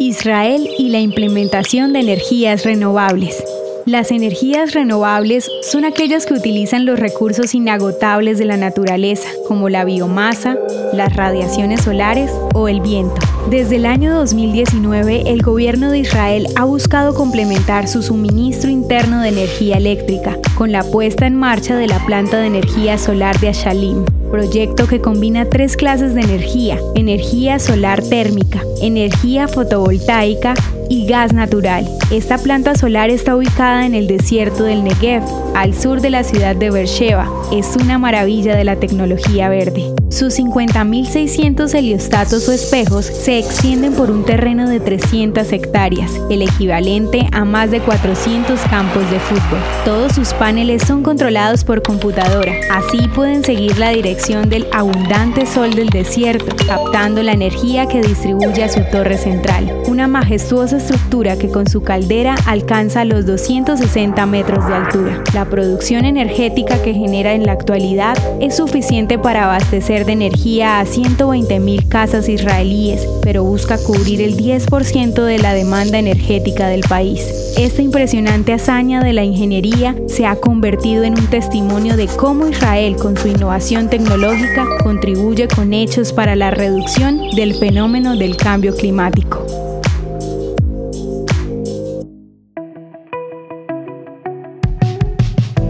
Israel y la implementación de energías renovables. Las energías renovables son aquellas que utilizan los recursos inagotables de la naturaleza, como la biomasa, las radiaciones solares o el viento. Desde el año 2019, el gobierno de Israel ha buscado complementar su suministro interno de energía eléctrica con la puesta en marcha de la planta de energía solar de Ashalim, proyecto que combina tres clases de energía, energía solar térmica, energía fotovoltaica y gas natural. Esta planta solar está ubicada en el desierto del Negev, al sur de la ciudad de Beersheba. Es una maravilla de la tecnología verde. Sus 50.600 heliostatos o espejos se extienden por un terreno de 300 hectáreas, el equivalente a más de 400 campos de fútbol. Todos sus paneles son controlados por computadora, así pueden seguir la dirección del abundante sol del desierto, captando la energía que distribuye a su torre central. Una majestuosa estructura que con su caldera alcanza los 260 metros de altura. La producción energética que genera en la actualidad es suficiente para abastecer de energía a 120.000 casas israelíes, pero busca cubrir el 10% de la demanda energética del país. Esta impresionante hazaña de la ingeniería se ha convertido en un testimonio de cómo Israel, con su innovación tecnológica, contribuye con hechos para la reducción del fenómeno del cambio climático.